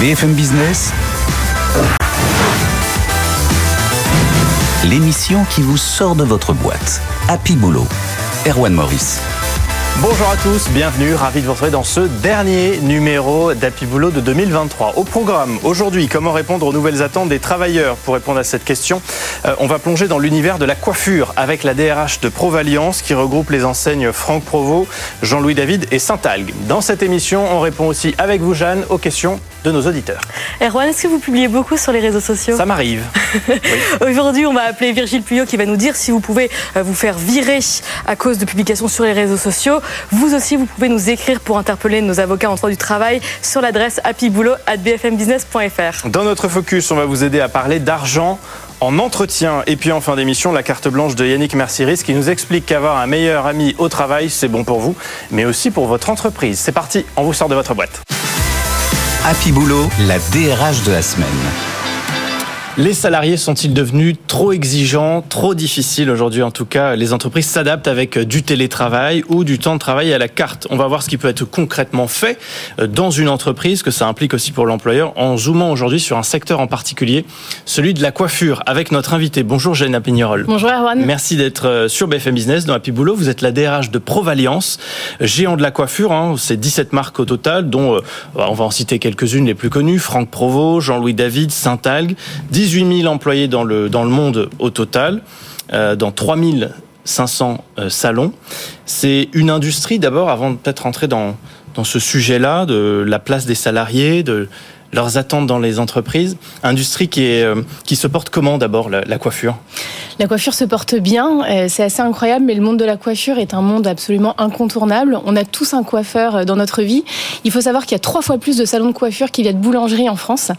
BFM Business, l'émission qui vous sort de votre boîte. Happy Boulot. Erwan Maurice. Bonjour à tous, bienvenue, ravi de vous retrouver dans ce dernier numéro d'Happy Boulot de 2023. Au programme, aujourd'hui, comment répondre aux nouvelles attentes des travailleurs Pour répondre à cette question, euh, on va plonger dans l'univers de la coiffure avec la DRH de Provaliance qui regroupe les enseignes Franck Provo, Jean-Louis David et Saint-Algue. Dans cette émission, on répond aussi avec vous, Jeanne, aux questions de nos auditeurs. Erwan, est-ce que vous publiez beaucoup sur les réseaux sociaux? Ça m'arrive. Aujourd'hui, on va appeler Virgile Puyot qui va nous dire si vous pouvez euh, vous faire virer à cause de publications sur les réseaux sociaux. Vous aussi, vous pouvez nous écrire pour interpeller nos avocats en droit du travail sur l'adresse happyboulot.bfmbusiness.fr. Dans notre focus, on va vous aider à parler d'argent en entretien. Et puis en fin d'émission, la carte blanche de Yannick Mercieris qui nous explique qu'avoir un meilleur ami au travail, c'est bon pour vous, mais aussi pour votre entreprise. C'est parti, on vous sort de votre boîte. Happy Boulot, la DRH de la semaine. Les salariés sont-ils devenus trop exigeants, trop difficiles aujourd'hui En tout cas, les entreprises s'adaptent avec du télétravail ou du temps de travail à la carte. On va voir ce qui peut être concrètement fait euh, dans une entreprise, que ça implique aussi pour l'employeur, en zoomant aujourd'hui sur un secteur en particulier, celui de la coiffure, avec notre invité. Bonjour Jenna Pignerol. Bonjour Erwan. Merci d'être euh, sur BFM Business dans Happy Boulot. Vous êtes la DRH de Provaliance, géant de la coiffure. Hein. C'est 17 marques au total, dont euh, on va en citer quelques-unes les plus connues. Franck Provo, Jean-Louis David, Saint-Algue. 18 000 employés dans le, dans le monde au total, euh, dans 3 500 euh, salons. C'est une industrie d'abord, avant de peut-être rentrer dans, dans ce sujet-là, de la place des salariés, de leurs attentes dans les entreprises. Industrie qui, est, euh, qui se porte comment d'abord, la, la, coiffure? La coiffure se porte bien, euh, c'est assez incroyable, mais le monde de la coiffure est un monde absolument incontournable. On a tous un coiffeur euh, dans notre vie. Il faut savoir qu'il y a trois fois plus de salons de coiffure qu'il y a de boulangeries en France.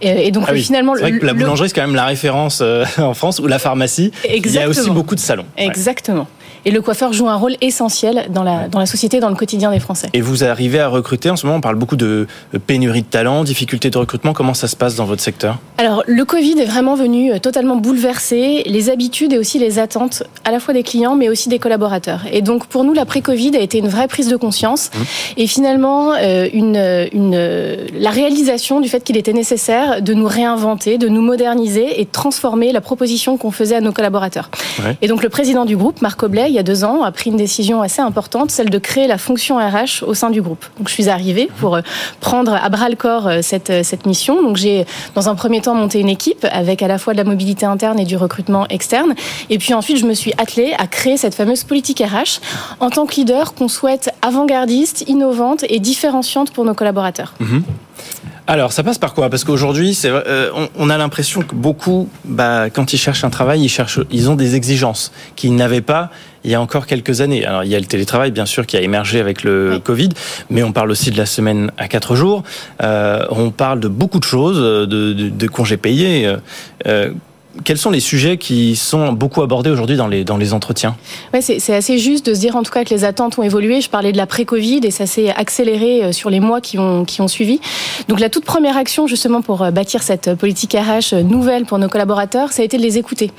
Et donc ah oui. finalement... Vrai que la boulangerie, c'est quand même la référence en France, ou la pharmacie. Exactement. Il y a aussi beaucoup de salons. Exactement. Et le coiffeur joue un rôle essentiel dans la, dans la société, dans le quotidien des Français. Et vous arrivez à recruter, en ce moment on parle beaucoup de pénurie de talents, difficultés de recrutement, comment ça se passe dans votre secteur? Alors le Covid est vraiment venu totalement bouleverser les habitudes et aussi les attentes à la fois des clients mais aussi des collaborateurs. Et donc pour nous l'après-Covid a été une vraie prise de conscience mmh. et finalement euh, une, une, la réalisation du fait qu'il était nécessaire de nous réinventer, de nous moderniser et de transformer la proposition qu'on faisait à nos collaborateurs. Ouais. Et donc le président du groupe, Marc Oblet, il y a deux ans, a pris une décision assez importante, celle de créer la fonction RH au sein du groupe. Donc je suis arrivée pour prendre à bras le corps cette, cette mission. Donc j'ai, dans un premier temps, monté une équipe avec à la fois de la mobilité interne et du recrutement externe. Et puis ensuite, je me suis attelée à créer cette fameuse politique RH en tant que leader qu'on souhaite avant-gardiste, innovante et différenciante pour nos collaborateurs. Mmh. Alors, ça passe par quoi? Parce qu'aujourd'hui, euh, on, on, a l'impression que beaucoup, bah, quand ils cherchent un travail, ils, cherchent, ils ont des exigences qu'ils n'avaient pas il y a encore quelques années. Alors, il y a le télétravail, bien sûr, qui a émergé avec le oui. Covid, mais on parle aussi de la semaine à quatre jours. Euh, on parle de beaucoup de choses, de, de, de congés payés. Euh, quels sont les sujets qui sont beaucoup abordés aujourd'hui dans les, dans les entretiens? Ouais, C'est assez juste de se dire en tout cas que les attentes ont évolué. Je parlais de la pré-Covid et ça s'est accéléré sur les mois qui ont, qui ont suivi. Donc la toute première action justement pour bâtir cette politique RH nouvelle pour nos collaborateurs, ça a été de les écouter.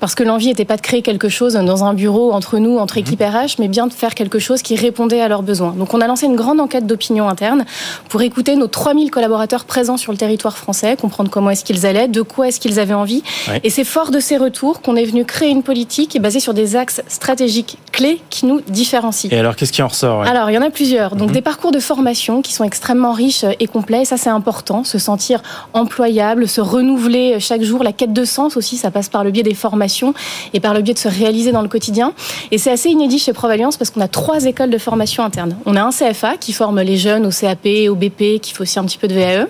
Parce que l'envie n'était pas de créer quelque chose dans un bureau entre nous, entre équipes RH, mais bien de faire quelque chose qui répondait à leurs besoins. Donc on a lancé une grande enquête d'opinion interne pour écouter nos 3000 collaborateurs présents sur le territoire français, comprendre comment est-ce qu'ils allaient, de quoi est-ce qu'ils avaient envie. Ouais. Et c'est fort de ces retours qu'on est venu créer une politique basée sur des axes stratégiques clés qui nous différencient. Et alors, qu'est-ce qui en ressort ouais? Alors, il y en a plusieurs. Donc, mmh. des parcours de formation qui sont extrêmement riches et complets. Et ça, c'est important. Se sentir employable, se renouveler chaque jour. La quête de sens aussi, ça passe par le biais des formations et par le biais de se réaliser dans le quotidien. Et c'est assez inédit chez Provalliance parce qu'on a trois écoles de formation interne. On a un CFA qui forme les jeunes au CAP, au BP, qui fait aussi un petit peu de VAE.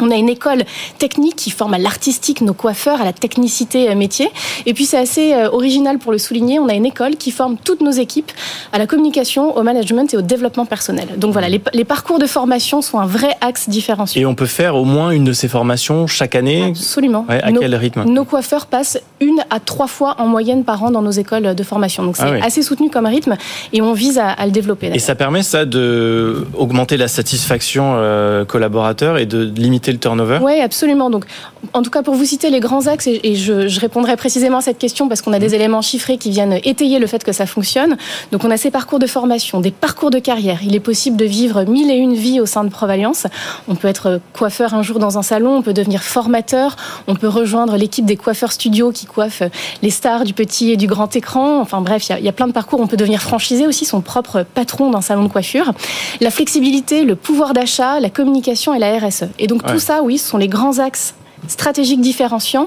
On a une école technique qui forme à l'artistique nos coiffeurs, à la technicité métier. Et puis c'est assez original pour le souligner, on a une école qui forme toutes nos équipes à la communication, au management et au développement personnel. Donc voilà, les, les parcours de formation sont un vrai axe différenciant. Et on peut faire au moins une de ces formations chaque année Absolument. Ouais, à nos, quel rythme Nos coiffeurs passent une à trois fois en moyenne par an dans nos écoles de formation. Donc c'est ah oui. assez soutenu comme rythme et on vise à, à le développer. Et ça permet ça de augmenter la satisfaction euh, collaborateur et de limiter limiter le turnover Oui, absolument. Donc, en tout cas, pour vous citer les grands axes, et, je, répondrai précisément à cette question parce qu'on a des mmh. éléments chiffrés qui viennent étayer le fait que ça fonctionne. Donc, on a ces parcours de formation, des parcours de carrière. Il est possible de vivre mille et une vies au sein de Provalliance. On peut être coiffeur un jour dans un salon, on peut devenir formateur, on peut rejoindre l'équipe des coiffeurs studios qui coiffent les stars du petit et du grand écran. Enfin bref, il y, a plein de parcours. On peut devenir franchisé aussi, son propre patron d'un salon de coiffure. La flexibilité, le pouvoir d'achat, la communication et la RSE. Et donc tout ça, oui, ce sont les grands axes stratégiques différenciants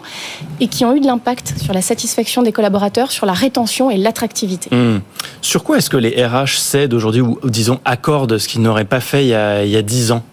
et qui ont eu de l'impact sur la satisfaction des collaborateurs, sur la rétention et l'attractivité. Hmm. Sur quoi est-ce que les RH cèdent aujourd'hui ou, disons, accordent ce qu'ils n'auraient pas fait il y a, 10 ans?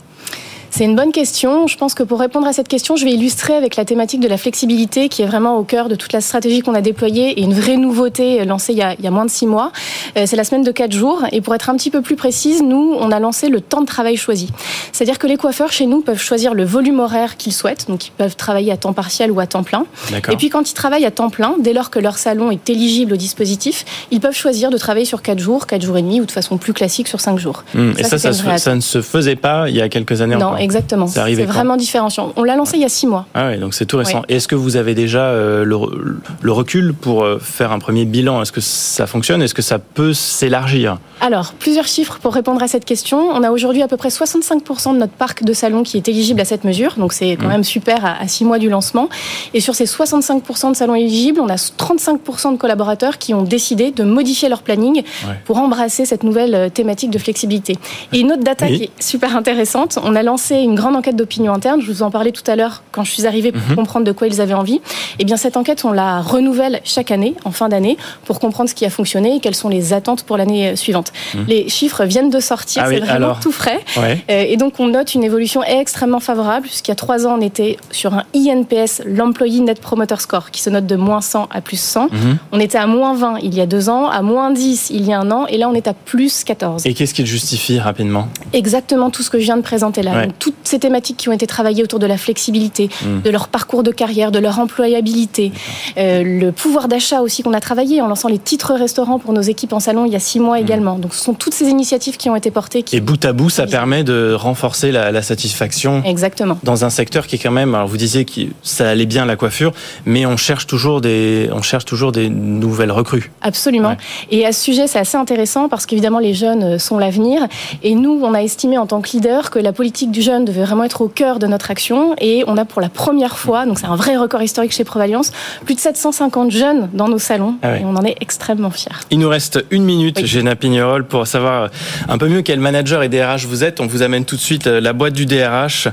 C'est une bonne question. Je pense que pour répondre à cette question, je vais illustrer avec la thématique de la flexibilité qui est vraiment au cœur de toute la stratégie qu'on a déployée et une vraie nouveauté lancée il y a, il y a moins de six mois. Euh, c'est la semaine de quatre jours. Et pour être un petit peu plus précise, nous, on a lancé le temps de travail choisi. C'est-à-dire que les coiffeurs chez nous peuvent choisir le volume horaire qu'ils souhaitent. Donc, ils peuvent travailler à temps partiel ou à temps plein. Et puis, quand ils travaillent à temps plein, dès lors que leur salon est éligible au dispositif, ils peuvent choisir de travailler sur quatre jours, quatre jours et demi ou de façon plus classique sur cinq jours. Mmh. et ça, ça, ne se faisait pas il y a quelques années Non, exactement. C'est vraiment différenciant. On l'a lancé il y a six mois. Ah oui, donc c'est tout récent. Est-ce que vous avez déjà euh, le, recul pour euh, faire un premier bilan? Est-ce que ça fonctionne? Est-ce que ça peut s'élargir? Alors, plusieurs chiffres pour répondre à cette question. On a aujourd'hui à peu près 65% de notre parc de salons qui est éligible à cette mesure. Donc c'est quand mmh. même super à, six mois du lancement. Et sur ces 65% de salons éligibles, on a 35% de collaborateurs qui ont décidé de modifier leur planning pour embrasser cette nouvelle euh, thématique de flexibilité. Et une autre data qui est super intéressante, on a lancé une grande enquête d'opinion interne. Je vous en parlais tout à l'heure quand je suis arrivée pour mhm. comprendre de quoi ils avaient envie. Et eh bien, cette enquête, on la renouvelle chaque année, en fin d'année, pour comprendre ce qui a fonctionné et quelles sont les attentes pour l'année euh, suivante. Mhm. Les chiffres viennent de sortir, ah c'est vraiment tout frais. Euh, et donc, on note une évolution extrêmement favorable, puisqu'il y a trois ans, on était sur un INPS, l'Employee Net Promoter Score, qui se note de moins 100 à plus 100. Mhm. On était à moins 20 il y a deux ans, à moins 10 il y a un an, et là, on est à plus 14. Et qu'est-ce qui le justifie rapidement? Exactement tout ce que je viens de présenter là. Toutes ces thématiques qui ont été travaillées autour de la flexibilité, mmh. de leur parcours de carrière, de leur employabilité, euh, le pouvoir d'achat aussi qu'on a travaillé en lançant les titres restaurants pour nos équipes en salon il y a six mois mmh. également. Donc ce sont toutes ces initiatives qui ont été portées. Et bout à bout, ça permet de renforcer la, satisfaction. Exactement. Dans un secteur qui est quand même, alors vous disiez que ça allait bien la coiffure, mais on cherche toujours des, on cherche toujours des nouvelles recrues. Absolument. Et à ce sujet, c'est assez intéressant parce qu'évidemment les jeunes sont l'avenir. Et nous, on a estimé en tant que leader que la politique du jeune devait vraiment être au cœur de notre action et on a pour la première fois, donc c'est un vrai record historique chez Provalliance, plus de 750 jeunes dans nos salons ah et on en est extrêmement fiers. Il nous reste une minute, oui. Géna Pignerol, pour savoir un peu mieux quel manager et DRH vous êtes. On vous amène tout de suite euh, la boîte du DRH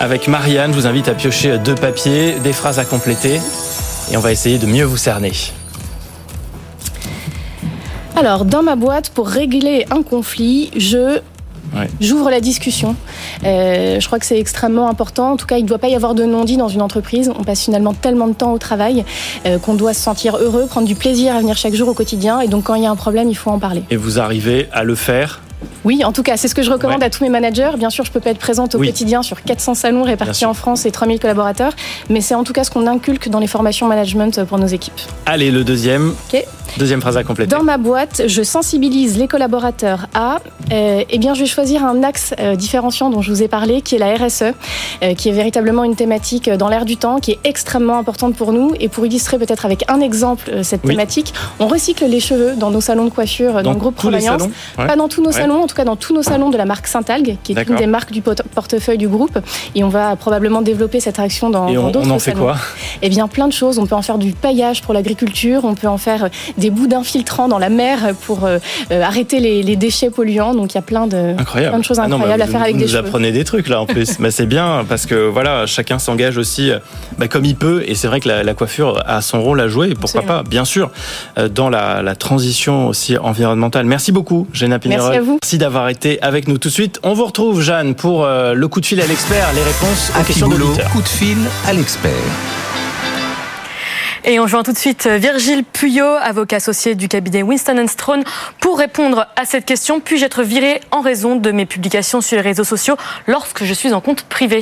avec Marianne. Je vous invite à piocher deux papiers, des phrases à compléter et on va essayer de mieux vous cerner. Alors, dans ma boîte, pour régler un conflit, je J'ouvre la discussion. Euh, je crois que c'est extrêmement important. En tout cas, il ne doit pas y avoir de non-dit dans une entreprise. On passe finalement tellement de temps au travail euh, qu'on doit se sentir heureux, prendre du plaisir à venir chaque jour au quotidien. Et donc, quand il y a un problème, il faut en parler. Et vous arrivez à le faire oui, en tout cas, c'est ce que je recommande à tous mes managers. Bien sûr, je peux pas être présente au quotidien sur 400 salons répartis en France et 3000 collaborateurs, mais c'est en tout cas ce qu'on inculque dans les formations management pour nos équipes. Allez, le deuxième. Deuxième phrase à compléter. Dans ma boîte, je sensibilise les collaborateurs à, euh, eh bien, je vais choisir un axe euh, différenciant dont je vous ai parlé, qui est la RSE, euh, qui est véritablement une thématique dans l'air du temps, qui est extrêmement importante pour nous. Et pour illustrer peut-être avec un exemple cette thématique, on recycle les cheveux dans nos salons de coiffure, dans, le groupe Provenance. Pas dans tous nos salons, en tout cas dans tous nos salons de la marque Saint-Algue, qui est une des marques du portefeuille du groupe. Et on va probablement développer cette action dans d'autres salons. on en fait quoi? Eh bien, plein de choses. On peut en faire du paillage pour l'agriculture, on peut en faire des bouts d'infiltrants dans la mer pour euh, euh, arrêter les, déchets polluants. Donc, il y a plein de, plein de choses ah incroyables à faire avec des cheveux. Vous apprenez des trucs là en plus. mais c'est bien parce que voilà, chacun s'engage aussi euh, bah, comme il peut. Et c'est vrai que la, coiffure a son rôle à jouer. Pourquoi pas, bien sûr, dans la, la, transition aussi environnementale. Merci beaucoup, Géna Pinerol. Merci à vous. Merci d'avoir été avec nous tout de suite. On vous retrouve, Jeanne, pour euh, le coup de fil à l'expert, les réponses aux questions de Coup de fil à l'expert. Et on joint tout de suite euh, Virgile Puyot, avocat associé du cabinet Winston Strawn, pour répondre à cette question. Puis-je être viré en raison de mes publications sur les réseaux sociaux lorsque je suis en compte privé?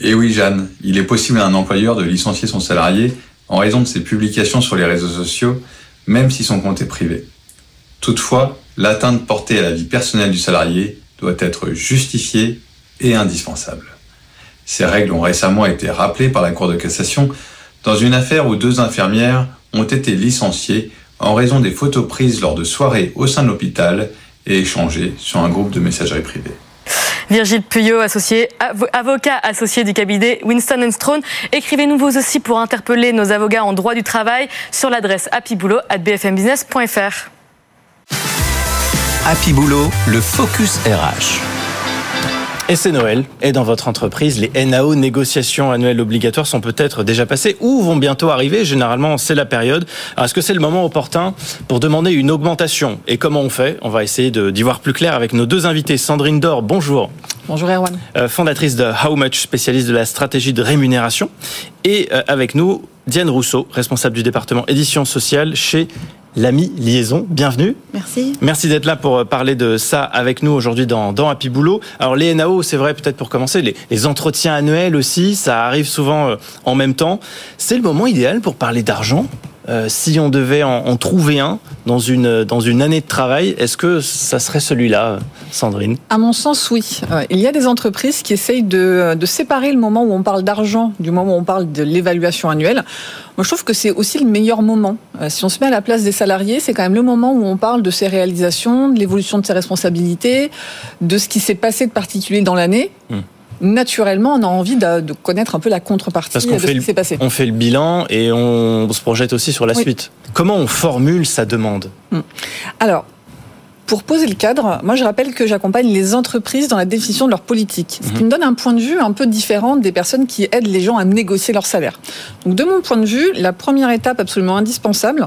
Eh oui, Jeanne, il est possible à un employeur de licencier son salarié en raison de ses publications sur les réseaux sociaux, même si son compte est privé. Toutefois, L'atteinte portée à la vie personnelle du salarié doit être justifiée et indispensable. Ces règles ont récemment été rappelées par la Cour de cassation dans une affaire où deux infirmières ont été licenciées en raison des photos prises lors de soirées au sein de l'hôpital et échangées sur un groupe de messagerie privée. Virgile Puyot, associé, avocat associé du cabinet Winston Strawn. Écrivez-nous vous aussi pour interpeller nos avocats en droit du travail sur l'adresse happyboulot.bfmbusiness.fr. Happy Boulot, le focus RH. Et c'est Noël. Et dans votre entreprise, les NAO, négociations annuelles obligatoires, sont peut-être déjà passées ou vont bientôt arriver. Généralement, c'est la période. Alors, est-ce que c'est le moment opportun pour demander une augmentation? Et comment on fait? On va essayer d'y voir plus clair avec nos deux invités. Sandrine Dor, bonjour. Bonjour Erwan. Euh, fondatrice de How Much, spécialiste de la stratégie de rémunération. Et euh, avec nous, Diane Rousseau, responsable du département édition sociale chez l'ami Liaison. Bienvenue. Merci. Merci d'être là pour euh, parler de ça avec nous aujourd'hui dans, dans Happy Boulot. Alors les NAO, c'est vrai peut-être pour commencer, les, les, entretiens annuels aussi, ça arrive souvent euh, en même temps. C'est le moment idéal pour parler d'argent? Euh, si on devait en, en, trouver un dans une, dans une année de travail, est-ce que ça serait celui-là, Sandrine? À mon sens, oui. Euh, il y a des entreprises qui essayent de, de séparer le moment où on parle d'argent du moment où on parle de l'évaluation annuelle. Moi, je trouve que c'est aussi le meilleur moment. Euh, si on se met à la place des salariés, c'est quand même le moment où on parle de ses réalisations, de l'évolution de ses responsabilités, de ce qui s'est passé de particulier dans l'année. Hum naturellement, on a envie de, de, connaître un peu la contrepartie Parce de ce qui s'est passé. On fait le bilan et on se projette aussi sur la Oui. suite. Comment on formule sa demande Alors, pour poser le cadre, moi je rappelle que j'accompagne les entreprises dans la définition de leur politique, ce qui me donne un point de vue un peu différent des personnes qui aident les gens à négocier leur salaire. Donc de mon point de vue, la première étape absolument indispensable,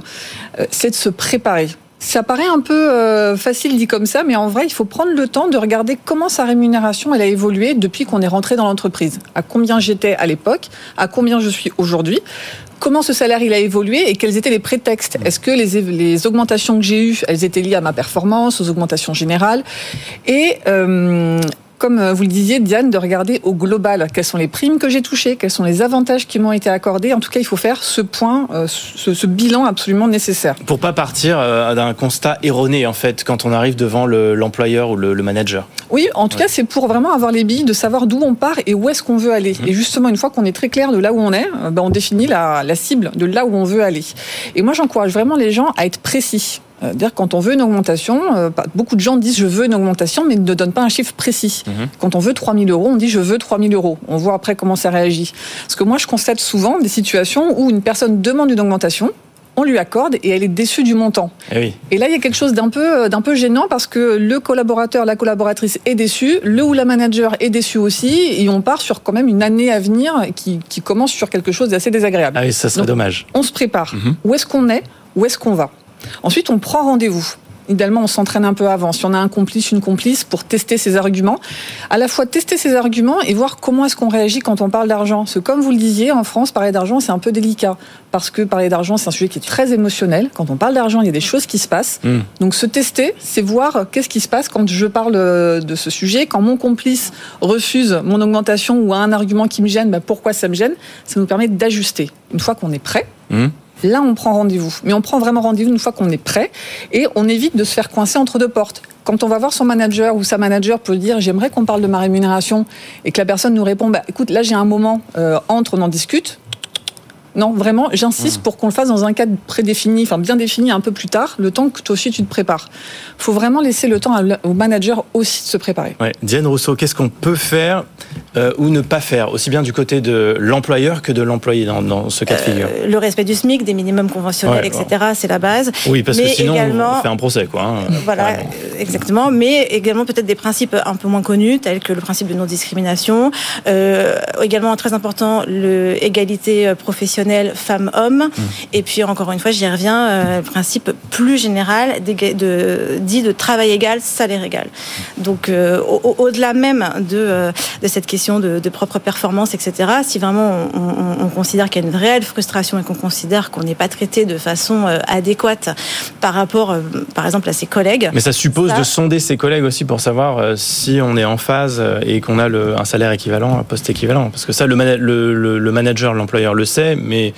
euh, c'est de se préparer. Ça paraît un peu euh, facile dit comme ça, mais en vrai, il faut prendre le temps de regarder comment sa rémunération elle a évolué depuis qu'on est rentré dans l'entreprise. À combien j'étais à l'époque, à combien je suis aujourd'hui, comment ce salaire il a évolué et quels étaient les prétextes. Est-ce que les, les augmentations que j'ai eues, elles étaient liées à ma performance, aux augmentations générales Et euh, comme vous le disiez, Diane, de regarder au global quelles sont les primes que j'ai touchées, quels sont les avantages qui m'ont été accordés? En tout cas, il faut faire ce point, euh, ce, ce, bilan absolument nécessaire. Pour pas partir euh, d'un constat erroné, en fait, quand on arrive devant l'employeur le, ou le, le, manager. Oui, en tout ouais. cas, c'est pour vraiment avoir les billes de savoir d'où on part et où est-ce qu'on veut aller. Mmh. Et justement, une fois qu'on est très clair de là où on est, ben, on définit la, la cible de là où on veut aller. Et moi, j'encourage vraiment les gens à être précis. Euh, dire quand on veut une augmentation, euh, beaucoup de gens disent je veux une augmentation, mais ne donnent pas un chiffre précis. Mmh. Quand on veut 3 000 euros, on dit je veux 3 000 euros. On voit après comment ça réagit. Parce que moi, je constate souvent des situations où une personne demande une augmentation, on lui accorde et elle est déçue du montant. Et, oui. et là, il y a quelque chose d'un peu, d'un peu gênant parce que le collaborateur, la collaboratrice est déçu, le ou la manager est déçu aussi, et on part sur quand même une année à venir qui, qui commence sur quelque chose d'assez désagréable. Ah oui, ça serait Donc, dommage. On se prépare. Mm -hmm. Où est-ce qu'on est? Où est-ce qu'on va? Ensuite, on prend rendez-vous. Idéalement, on s'entraîne un peu avant. Si on a un complice, une complice, pour tester ses arguments, à la fois tester ses arguments et voir comment est-ce qu'on réagit quand on parle d'argent. Parce que comme vous le disiez, en France, parler d'argent, c'est un peu délicat. Parce que parler d'argent, c'est un sujet qui est très émotionnel. Quand on parle d'argent, il y a des choses qui se passent. Mmh. Donc, se tester, c'est voir qu'est-ce qui se passe quand je parle de ce sujet. Quand mon complice refuse mon augmentation ou a un argument qui me gêne, bah pourquoi ça me gêne? Ça nous permet d'ajuster. Une fois qu'on est prêt, mmh. Là, on prend rendez-vous. Mais on prend vraiment rendez-vous une fois qu'on est prêt et on évite de se faire coincer entre deux portes. Quand on va voir son manager ou sa manager peut dire j'aimerais qu'on parle de ma rémunération et que la personne nous répond bah, écoute, là j'ai un moment, euh, entre, on en discute. Non, vraiment, j'insiste mmh. pour qu'on le fasse dans un cadre prédéfini, enfin bien défini un peu plus tard, le temps que toi aussi tu te prépares. Il faut vraiment laisser le temps au manager aussi de se préparer. Ouais. Diane Rousseau, qu'est-ce qu'on peut faire euh, ou ne pas faire, aussi bien du côté de l'employeur que de l'employé dans, dans, ce cas de figure? Euh, Le respect du SMIC, des minimums conventionnels, ouais, etc., bon. c'est la base. Oui, parce mais que sinon, également, on fait un procès, quoi. Hein, voilà, carrément. exactement. Mais également peut-être des principes un peu moins connus, tels que le principe de non-discrimination. Euh, également, très important, l'égalité professionnelle femmes-hommes. Mmh. Et puis, encore une fois, j'y reviens, euh, le principe plus général de, de, dit de travail égal, salaire égal. Donc, euh, au-delà au même de, euh, de cette question de, de, propre performance, etc., si vraiment on, on, on considère qu'il y a une réelle frustration et qu'on considère qu'on n'est pas traité de façon adéquate par rapport, par exemple, à ses collègues. Mais ça suppose ça... de sonder ses collègues aussi pour savoir si on est en phase et qu'on a le, un salaire équivalent, un poste équivalent. Parce que ça, le, le manager, l'employeur le sait, mais mais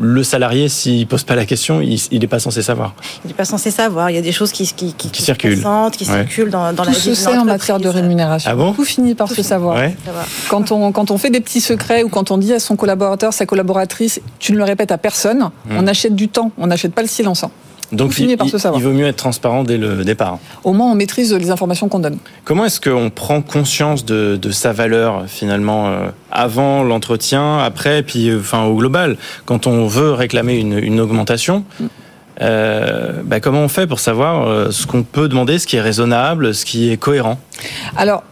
le salarié, s'il pose pas la question, il n'est pas censé savoir. Il n'est pas censé savoir. Il y a des choses qui, qui, qui, qui circulent, qui circulent dans, dans Tout la se vie sait en matière de rémunération. Ah bon Tout finit par se savoir. Ouais. Quand on, quand on fait des petits secrets ou quand on dit à son collaborateur, sa collaboratrice, tu ne le répètes à personne, on achète du temps, on n'achète pas le silence. Donc il, par il- vaut mieux être transparent dès le départ. Au moins, on maîtrise les informations qu'on donne. Comment est-ce qu'on prend conscience de, de sa valeur finalement euh, avant l'entretien, après, puis euh, enfin au global, quand on veut réclamer une, une augmentation euh, bah, comment on fait pour savoir ce qu'on peut demander, ce qui est raisonnable, ce qui est cohérent? Alors,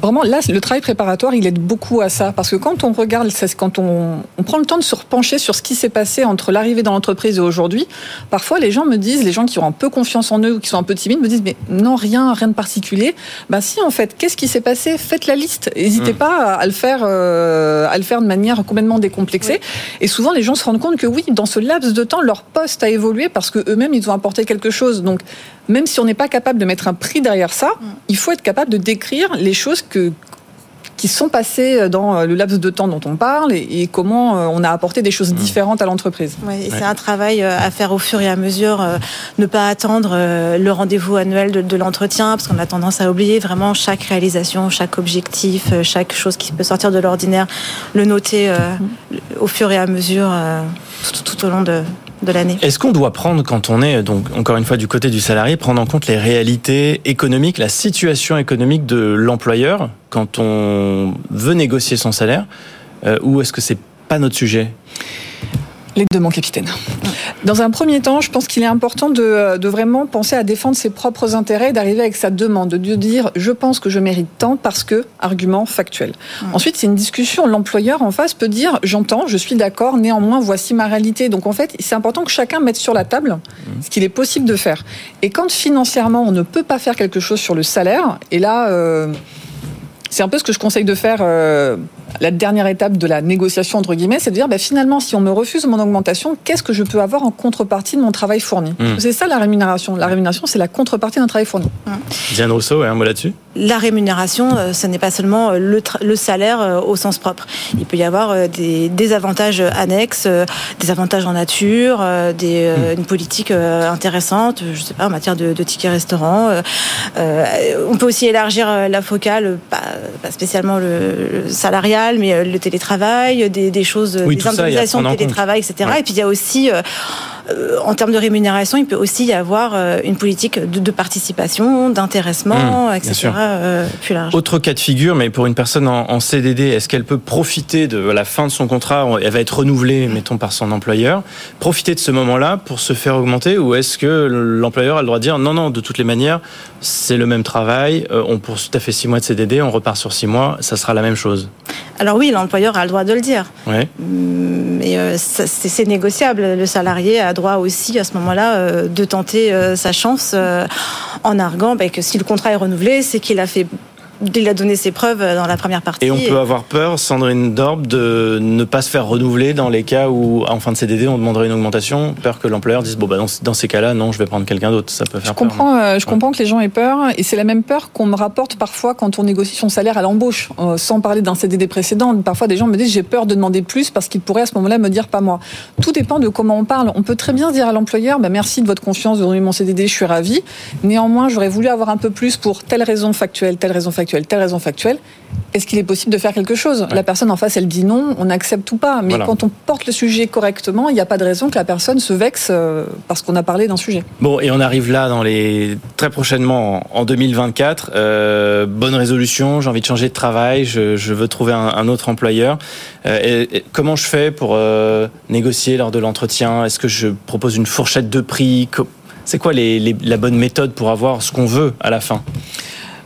vraiment, là, le travail préparatoire, il aide beaucoup à ça. Parce que quand on regarde, quand on, on prend le temps de se repencher sur ce qui s'est passé entre l'arrivée dans l'entreprise et aujourd'hui, parfois les gens me disent, les gens qui ont un peu confiance en eux ou qui sont un peu timides, me disent, mais non, rien, rien de particulier. Bah si, en fait, qu'est-ce qui s'est passé? Faites la liste. N'hésitez Mm. pas à, le faire, euh, à le faire de manière complètement décomplexée. Et souvent, les gens se rendent compte que oui, dans ce laps de temps, leur poste a évolué parce que eux-mêmes, ils ont apporté quelque chose. Donc, même si on n'est pas capable de mettre un prix derrière ça, il faut être capable de décrire les choses que qui sont passées dans le laps de temps dont on parle et, et comment euh, on a apporté des choses différentes à l'entreprise. Ouais, et C'est un travail euh, à faire au fur et à mesure, euh, ne pas attendre euh, le rendez-vous annuel de, de l'entretien, parce qu'on a tendance à oublier vraiment chaque réalisation, chaque objectif, euh, chaque chose qui peut sortir de l'ordinaire, le noter euh, au fur et à mesure tout, tout au long de, Est-ce qu'on doit prendre, quand on est, donc encore une fois du côté du salarié, prendre en compte les réalités économiques, la situation économique de l'employeur quand on veut négocier son salaire euh, Ou est-ce que c'est pas notre sujet? Les deux, mon capitaine. Dans un premier temps, je pense qu'il est important de, de vraiment penser à défendre ses propres intérêts, d'arriver avec sa demande, de dire je pense que je mérite tant parce que argument factuel. Ensuite, c'est une discussion. L'employeur en face peut dire j'entends, je suis d'accord, néanmoins voici ma réalité. Donc en fait, c'est important que chacun mette sur la table ce qu'il est possible de faire. Et quand financièrement on ne peut pas faire quelque chose sur le salaire, et là. euh, c'est un peu ce que je conseille de faire euh, la dernière étape de la négociation entre guillemets, c'est de dire bah, finalement si on me refuse mon augmentation, qu'est-ce que je peux avoir en contrepartie de mon travail fourni que C'est ça la rémunération. La rémunération, c'est la contrepartie d'un travail fourni. Diane Rousseau, un mot là-dessus? La rémunération, euh, ce n'est pas seulement euh, le, salaire euh, au sens propre. Il peut y avoir des, des avantages annexes, des avantages en nature, des, euh, une politique intéressante, je sais pas, en matière de, de tickets restaurants. euh, on peut aussi élargir la focale, pas, pas spécialement le, le mais euh, le télétravail, des, des choses, Oui, des ça, en de télétravail, etc. Ouais. Et puis il y a aussi euh, en termes de rémunération, il peut aussi y avoir euh, une politique de, de participation, d'intéressement, Mmh, etc. euh, plus large. Autre cas de figure, mais pour une personne en, en CDD, est-ce qu'elle peut profiter de la fin de son contrat Elle va être renouvelée, mettons, par son employeur. Profiter de ce moment-là pour se faire augmenter Ou est-ce que l'employeur a le droit de dire non, non, de toutes les manières, c'est le même travail, on poursuit tout à fait six mois de CDD, on repart sur six mois, ça sera la même chose? Alors oui, l'employeur a le droit de le dire, mais euh, ça, c'est c'est négociable. Le salarié a droit aussi à ce moment-là euh, de tenter euh, sa chance euh, en arguant bah, que si le contrat est renouvelé, c'est qu'il a fait, il a donné ses preuves dans la première partie. Et on peut avoir peur, Sandrine Dorb, de ne pas se faire renouveler dans les cas où, en fin de CDD, on demanderait une augmentation. Peur que l'employeur dise bon, bah, dans, dans ces cas-là, non, je vais prendre quelqu'un d'autre. Ça peut faire Je peur. comprends, euh, je comprends que les gens aient peur, et c'est la même peur qu'on me rapporte parfois quand on négocie son salaire à l'embauche, euh, sans parler d'un CDD précédent. Parfois, des gens me disent j'ai peur de demander plus parce qu'ils pourraient à ce moment-là me dire pas moi. Tout dépend de comment on parle. On peut très bien dire à l'employeur bah, merci de votre confiance, de donner mon CDD, je suis ravi. Néanmoins, j'aurais voulu avoir un peu plus pour telle raison factuelle, telle raison factuelle, telle raison factuelle. Est-ce qu'il est possible de faire quelque chose? La personne en face, elle dit non, on accepte ou pas. Mais Voilà. quand on porte le sujet correctement, il n'y a pas de raison que la personne se vexe euh, parce qu'on a parlé d'un sujet. Bon, et on arrive là dans les très prochainement en en 2024. Euh, bonne résolution. J'ai envie de changer de travail. Je, je veux trouver un, un autre employeur. Euh, et- et comment je fais pour euh, négocier lors de l'entretien? Est-ce que je propose une fourchette de prix? C'est quoi les- les- la bonne méthode pour avoir ce qu'on veut à la fin?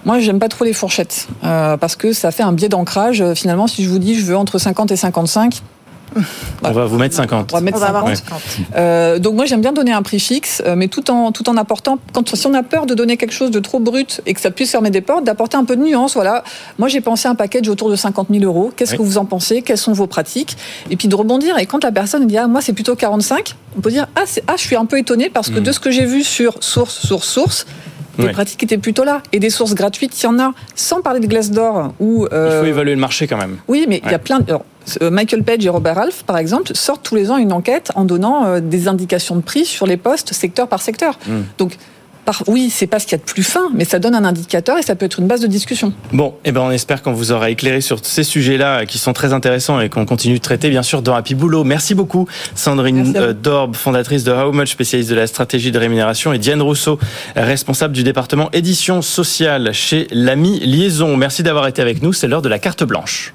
Moi, j'aime pas trop les fourchettes euh, parce que ça fait un biais d'ancrage. Euh, Finalement, si je vous dis je veux entre 50 et 55, On va vous mettre 50. on va mettre On va avoir 50. 50. Euh, donc moi, j'aime bien donner un prix fixe, mais tout en tout en apportant. Quand si on a peur de donner quelque chose de trop brut et que ça puisse fermer des portes, d'apporter un peu de nuance. Voilà. Moi, j'ai pensé à un package autour de 50 000 euros. Qu'est-ce Oui. que vous en pensez? Quelles sont vos pratiques? Et puis de rebondir. Et quand la personne dit ah moi c'est plutôt 45, on peut dire ah ah je suis un peu étonné parce que Mm. de ce que j'ai vu sur source source source. Les Ouais. pratiques étaient plutôt là. Et des sources gratuites, il y en a. Sans parler de glace d'or ou Il euh, faut évaluer le marché quand même. oui, mais il y a plein. De... alors, Michael Page et Robert Ralph, par exemple, sortent tous les ans une enquête en donnant des indications de prix sur les postes secteur par secteur. Hmm. Donc, oui, c'est pas ce qu'il y a de plus fin, mais ça donne un indicateur et ça peut être une base de discussion. Bon, eh ben on espère qu'on vous aura éclairé sur ces sujets-là qui sont très intéressants et qu'on continue de traiter bien sûr dans Happy Boulot. Merci beaucoup Sandrine euh, Dorb, fondatrice de How Much, spécialiste de la stratégie de rémunération et Diane Rousseau, responsable du département édition sociale chez l'Ami Liaison. Merci d'avoir été avec nous, c'est l'heure de la carte blanche.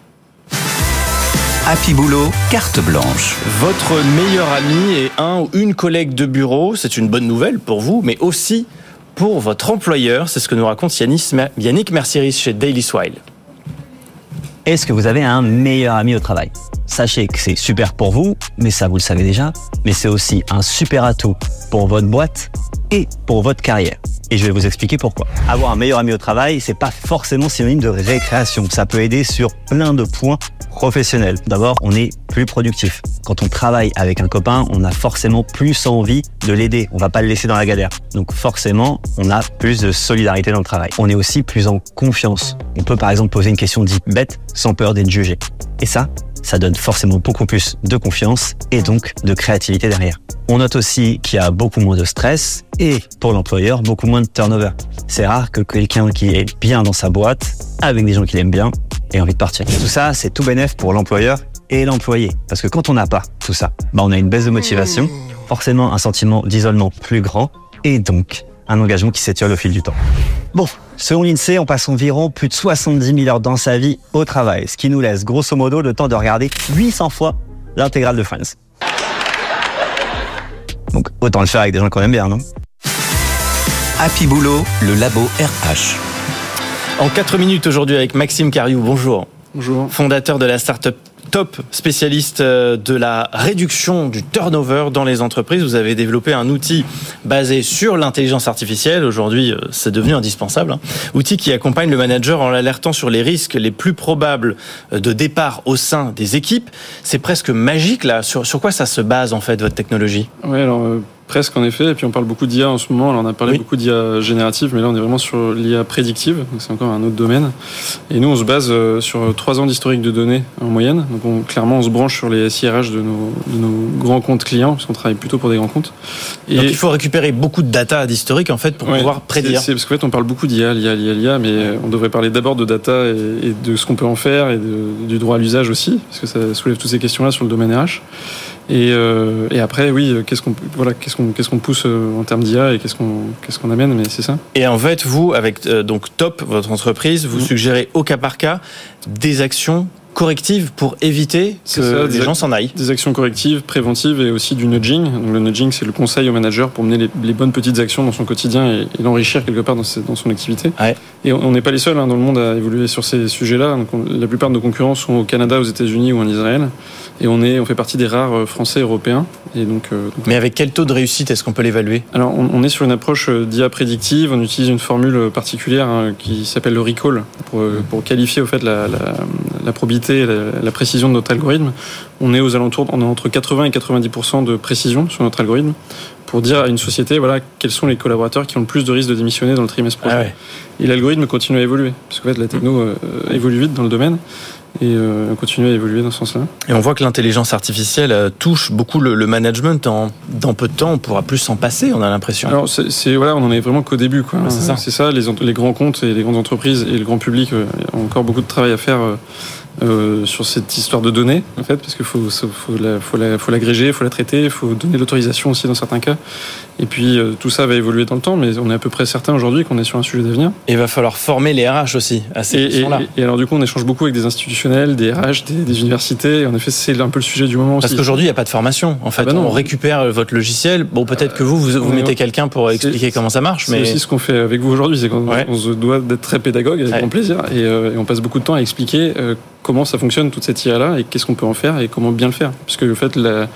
Happy Boulot, carte blanche. Votre meilleur ami est un ou une collègue de bureau, c'est une bonne nouvelle pour vous, mais aussi pour votre employeur. C'est ce que nous raconte Yannick Mercieris chez Daily Swile. Est-ce que vous avez un meilleur ami au travail? Sachez que c'est super pour vous, mais ça vous le savez déjà, mais c'est aussi un super atout pour votre boîte et pour votre carrière. Et je vais vous expliquer pourquoi. Avoir un meilleur ami au travail, c'est pas forcément synonyme de récréation. Ça peut aider sur plein de points professionnels. D'abord, on est plus productif. Quand on travaille avec un copain, on a forcément plus envie de l'aider. On va pas le laisser dans la galère. Donc forcément, on a plus de solidarité dans le travail. On est aussi plus en confiance. On peut par exemple poser une question dite bête sans peur d'être jugé. Et ça, ça donne forcément beaucoup plus de confiance et donc de créativité derrière. On note aussi qu'il y a beaucoup moins de stress et pour l'employeur, beaucoup moins de turnover. C'est rare que quelqu'un qui est bien dans sa boîte, avec des gens qui l'aiment bien, ait envie de partir. Tout ça, c'est tout bénéf pour l'employeur et l'employé. Parce que quand on n'a pas tout ça, bah on a une baisse de motivation, forcément un sentiment d'isolement plus grand et donc un engagement qui s'étire au fil du temps. Bon, selon l'INSEE, on passe environ plus de 70 000 heures dans sa vie au travail, ce qui nous laisse grosso modo le temps de regarder 800 fois l'intégrale de Friends. Donc autant le faire avec des gens qu'on aime bien, non? Happy Boulot, le labo RH. En 4 minutes aujourd'hui avec Maxime Cariou, bonjour. Bonjour. Fondateur de la startup top spécialiste euh, de la réduction du turnover dans les entreprises. Vous avez développé un outil basé sur l'intelligence artificielle. Aujourd'hui, euh, c'est devenu indispensable. Hein. Outil qui accompagne le manager en l'alertant sur les risques les plus probables euh, de départ au sein des équipes. C'est presque magique là. Sur, quoi ça se base en fait votre technologie? Presque en effet, et puis on parle beaucoup d'IA en ce moment. Alors on a parlé beaucoup d'IA générative, mais là on est vraiment sur l'IA prédictive, donc c'est encore un autre domaine. Et nous on se base euh, sur trois ans d'historique de données en moyenne. Donc on, clairement on se branche sur les SIRH de nos, de nos grands comptes clients, parce qu'on travaille plutôt pour des grands comptes. Et donc il faut récupérer beaucoup de data d'historique en fait pour pouvoir prédire. C'est parce qu'en fait on parle beaucoup d'IA, l'IA, l'IA, l'IA, mais on devrait parler d'abord de data et, de ce qu'on peut en faire et du droit à l'usage aussi, parce que ça soulève toutes ces questions-là sur le domaine RH. Et, euh, et, après, oui, qu'est-ce qu'on voilà, qu'est-ce qu'on qu'est-ce qu'on pousse euh, en termes d'IA et qu'est-ce qu'on qu'est-ce qu'on amène, mais c'est ça. Et en fait, vous, avec euh, donc Top, votre entreprise, vous mmh. suggérez au cas par cas des actions correctives pour éviter que les gens s'en aillent. Des actions correctives, préventives et aussi du nudging. Donc, le nudging, c'est le conseil au manager pour mener les, bonnes petites actions dans son quotidien et, l'enrichir quelque part dans, dans, son activité. Et on n'est pas les seuls hein, dans le monde à évoluer sur ces sujets-là. la plupart de nos concurrents sont au Canada, aux États-Unis ou en Israël. Et on, est, on fait partie des rares euh, Français européens. Et donc, euh, Mais avec quel taux de réussite est-ce qu'on peut l'évaluer? Alors, on, est sur une approche euh, d'IA prédictive. On utilise une formule particulière hein, qui s'appelle le recall pour, pour, qualifier au fait la, la, la probité et la, précision de notre algorithme. On est aux alentours, on est entre 80 et 90% de précision sur notre algorithme pour dire à une société voilà quels sont les collaborateurs qui ont le plus de risques de démissionner dans le trimestre prochain. Ah et l'algorithme continue à évoluer parce qu'en fait la techno évolue vite dans le domaine et euh, continuer à évoluer dans ce sens-là. Et on voit que l'intelligence artificielle euh, touche beaucoup le, management. En, dans peu de temps, on pourra plus s'en passer, on a l'impression. Alors, c'est, voilà, on en est vraiment qu'au début. Quoi. c'est ça. C'est ça, les, les grands comptes et les grandes entreprises et le grand public euh, ont encore beaucoup de travail à faire euh, sur cette histoire de données, en fait, parce qu'il faut, faut, la, faut, la, faut l'agréger, il faut la traiter, il faut donner l'autorisation aussi dans certains cas. Et puis euh, tout ça va évoluer dans le temps, mais on est à peu près certain aujourd'hui qu'on est sur un sujet d'avenir. Et il va falloir former les RH aussi à ces questions-là. Et, alors du coup, on échange beaucoup avec des institutionnels, des RH, des, universités. Et en effet, c'est un peu le sujet du moment Parce qu'aujourd'hui, il n'y a pas de formation. En fait, ah bah on récupère votre logiciel. Bon, peut-être que vous, vous, mettez quelqu'un pour expliquer comment ça marche. C'est aussi ce qu'on fait avec vous aujourd'hui, c'est qu'on se doit d'être très pédagogue avec grand plaisir. Euh, et, on passe beaucoup de temps à expliquer comment ça fonctionne toute cette IA-là et qu'est-ce qu'on peut en faire et comment bien le faire. Parce que en fait, la,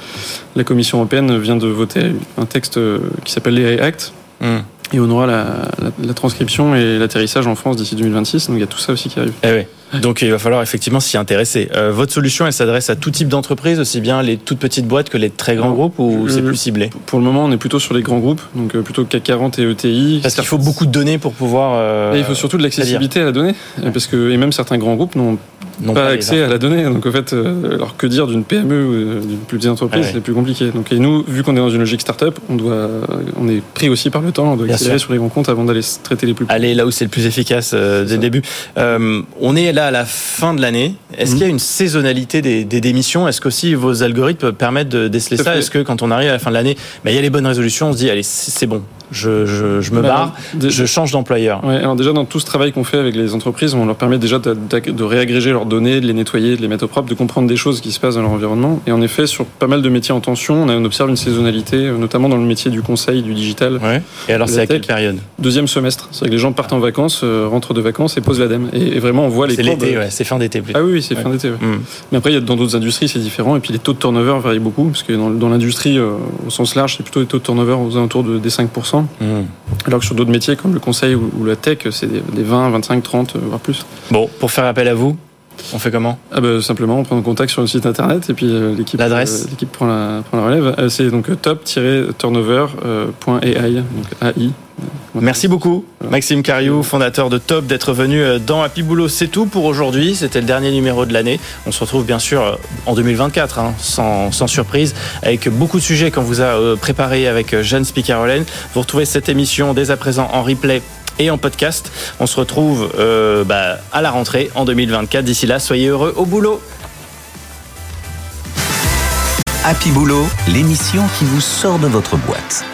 la Commission européenne vient de voter un texte qui s'appelle l'AI Act. Hmm. Et on aura la, la, transcription et l'atterrissage en France d'ici 2026. Donc il y a tout ça aussi qui arrive. Eh Donc il va falloir effectivement s'y intéresser. Euh, votre solution, elle s'adresse à tout type d'entreprise, aussi bien les toutes petites boîtes que les très grands groupes, ou c'est plus ciblé? Pour le moment, on est plutôt sur les grands groupes, donc euh, plutôt CAC 40 et ETI. Parce qu'il faut beaucoup de données pour pouvoir. Euh, et il faut surtout de l'accessibilité à la donnée, parce que et même certains grands groupes n'ont pas, accès à la donnée. Donc en fait, alors que dire d'une PME ou d'une plus petite entreprise, c'est plus compliqué. Donc et nous, vu qu'on est dans une logique start-up, on doit, on est pris aussi par le temps, on doit accélérer sur les grands comptes avant d'aller traiter les plus. Aller là où c'est le plus efficace dès le début. on est là à la fin de l'année. Est-ce qu'il y a une saisonnalité des, démissions? Est-ce qu'aussi vos algorithmes permettent de déceler ça? Est-ce que quand on arrive à la fin de l'année, ben, il y a les bonnes résolutions, on se dit allez c'est bon, je, je, me bah, barre, je change d'employeur. Ouais, alors déjà dans tout ce travail qu'on fait avec les entreprises, on leur permet déjà de, de, réagréger leurs données, de les nettoyer, de les mettre au propre, de comprendre des choses qui se passent dans leur environnement. Et en effet, sur pas mal de métiers en tension, on, observe une saisonnalité, euh, notamment dans le métier du conseil, du digital. Ouais. Et alors c'est à quelle période Deuxième semestre. C'est que les gens partent en vacances, euh, rentrent de vacances et posent l'ADEME. Et, vraiment, on voit les C'est l'été, ouais, c'est fin d'été. Ah oui, c'est fin d'été. Hmm. Mais après, il y a dans d'autres industries, c'est différent. Et puis les taux de turnover varient beaucoup, parce que dans, l'industrie, euh, au sens large, c'est plutôt des taux de turnover aux alentours de, des 5%. Alors que sur d'autres métiers comme le conseil ou, la tech, c'est des 20, 25, 30, voire plus. Bon, pour faire appel à vous, on fait comment ah bah, Simplement, on prend contact sur le site internet et puis euh, l'équipe, L'adresse euh, l'équipe prend, la, prend la relève. Euh, c'est donc top-turnover.ai, donc AI. Merci beaucoup, Maxime Cariou, fondateur de Top, d'être venu dans Happy Boulot. C'est tout pour aujourd'hui. C'était le dernier numéro de l'année. On se retrouve bien sûr en 2024, hein, sans, sans, surprise, avec beaucoup de sujets qu'on vous a préparés avec Jeanne Spicarolène. Vous retrouvez cette émission dès à présent en replay et en podcast. On se retrouve euh, bah, à la rentrée en 2024. D'ici là, soyez heureux au boulot. Happy Boulot, l'émission qui vous sort de votre boîte.